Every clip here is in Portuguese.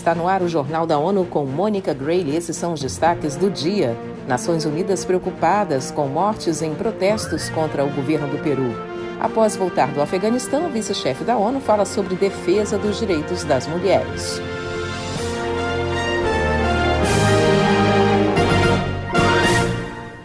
Está no ar o Jornal da ONU com Mônica Gray esses são os destaques do dia. Nações Unidas preocupadas com mortes em protestos contra o governo do Peru. Após voltar do Afeganistão, o vice-chefe da ONU fala sobre defesa dos direitos das mulheres.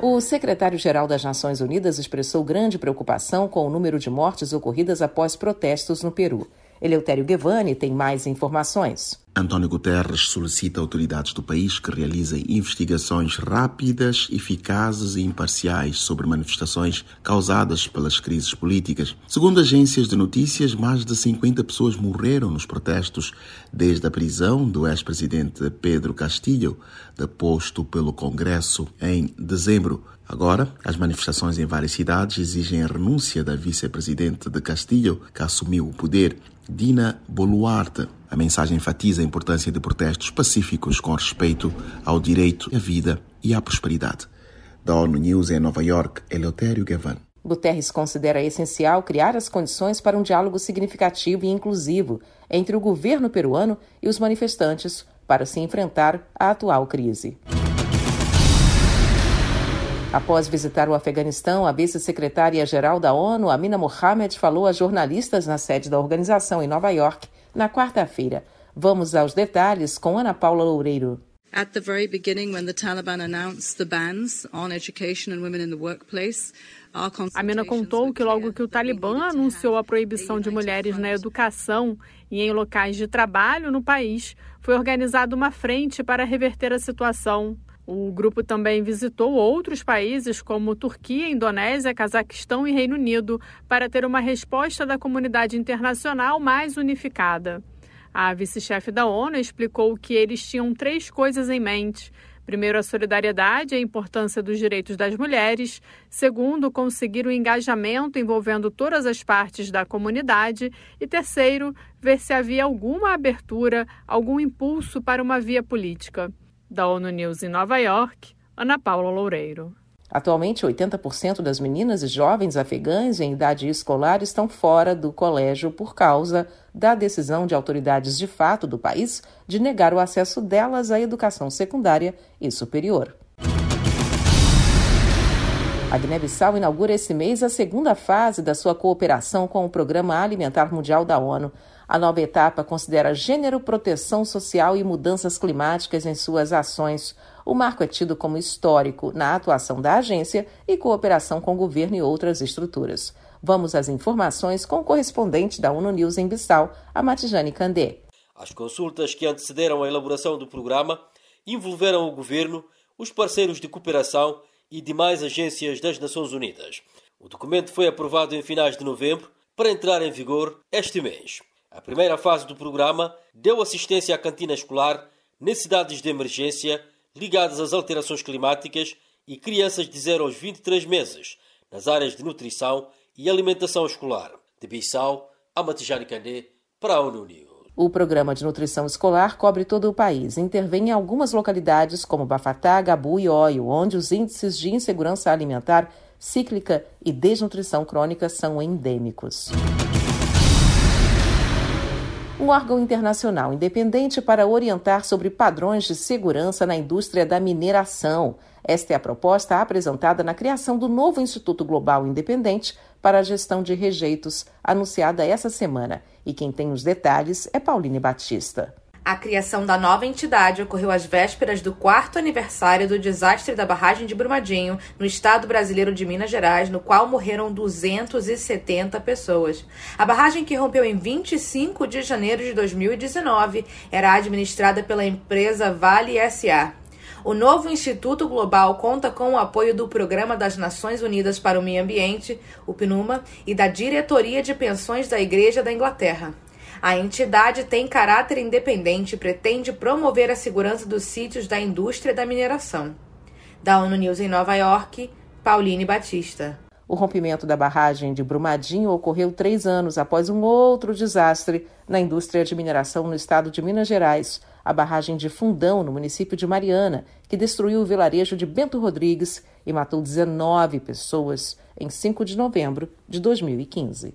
O secretário-geral das Nações Unidas expressou grande preocupação com o número de mortes ocorridas após protestos no Peru. Eleutério Guevani tem mais informações. António Guterres solicita autoridades do país que realizem investigações rápidas, eficazes e imparciais sobre manifestações causadas pelas crises políticas. Segundo agências de notícias, mais de 50 pessoas morreram nos protestos desde a prisão do ex-presidente Pedro Castillo, deposto pelo Congresso em dezembro. Agora, as manifestações em várias cidades exigem a renúncia da vice-presidente de Castillo, que assumiu o poder. Dina Boluarte. A mensagem enfatiza a importância de protestos pacíficos com respeito ao direito à vida e à prosperidade. Da ONU News em Nova York, Eleutério Gavan. Guterres considera essencial criar as condições para um diálogo significativo e inclusivo entre o governo peruano e os manifestantes para se enfrentar a atual crise. Após visitar o Afeganistão, a vice-secretária-geral da ONU, Amina Mohamed, falou a jornalistas na sede da organização em Nova York na quarta-feira. Vamos aos detalhes com Ana Paula Loureiro. At the very beginning, when the Taliban announced the bans on education and women in the workplace, a Amina contou que logo que o Talibã anunciou a proibição de mulheres na educação e em locais de trabalho no país, foi organizada uma frente para reverter a situação. O grupo também visitou outros países como Turquia, Indonésia, Cazaquistão e Reino Unido para ter uma resposta da comunidade internacional mais unificada. A vice-chefe da ONU explicou que eles tinham três coisas em mente. Primeiro, a solidariedade e a importância dos direitos das mulheres. Segundo, conseguir o engajamento envolvendo todas as partes da comunidade. E terceiro, ver se havia alguma abertura, algum impulso para uma via política. Da ONU News em Nova York, Ana Paula Loureiro. Atualmente, 80% das meninas e jovens afegãs em idade escolar estão fora do colégio por causa da decisão de autoridades de fato do país de negar o acesso delas à educação secundária e superior. A Guiné-Bissau inaugura esse mês a segunda fase da sua cooperação com o Programa Alimentar Mundial da ONU. A nova etapa considera gênero, proteção social e mudanças climáticas em suas ações. O marco é tido como histórico na atuação da agência e cooperação com o governo e outras estruturas. Vamos às informações com o correspondente da ONU News em Bissau, a Matijane Candé. As consultas que antecederam a elaboração do programa envolveram o governo, os parceiros de cooperação e demais agências das Nações Unidas. O documento foi aprovado em finais de novembro para entrar em vigor este mês. A primeira fase do programa deu assistência à cantina escolar nas cidades de emergência ligadas às alterações climáticas e crianças de 0 aos 23 meses, nas áreas de nutrição e alimentação escolar. De Bissau, a Matijani Candé, para a ONU News. O programa de nutrição escolar cobre todo o país. Intervém em algumas localidades como Bafatá, Gabu e Oio, onde os índices de insegurança alimentar, cíclica e desnutrição crônica são endêmicos um órgão internacional independente para orientar sobre padrões de segurança na indústria da mineração. Esta é a proposta apresentada na criação do novo Instituto Global Independente para a Gestão de Rejeitos, anunciada essa semana. E quem tem os detalhes é Pauline Batista. A criação da nova entidade ocorreu às vésperas do quarto aniversário do desastre da barragem de Brumadinho, no estado brasileiro de Minas Gerais, no qual morreram 270 pessoas. A barragem, que rompeu em 25 de janeiro de 2019, era administrada pela empresa Vale SA. O novo Instituto Global conta com o apoio do Programa das Nações Unidas para o Meio Ambiente, o PNUMA, e da Diretoria de Pensões da Igreja da Inglaterra. A entidade tem caráter independente e pretende promover a segurança dos sítios da indústria da mineração. Da ONU News em Nova York, Pauline Batista. O rompimento da barragem de Brumadinho ocorreu três anos após um outro desastre na indústria de mineração no estado de Minas Gerais, a barragem de Fundão, no município de Mariana, que destruiu o vilarejo de Bento Rodrigues e matou 19 pessoas em 5 de novembro de 2015.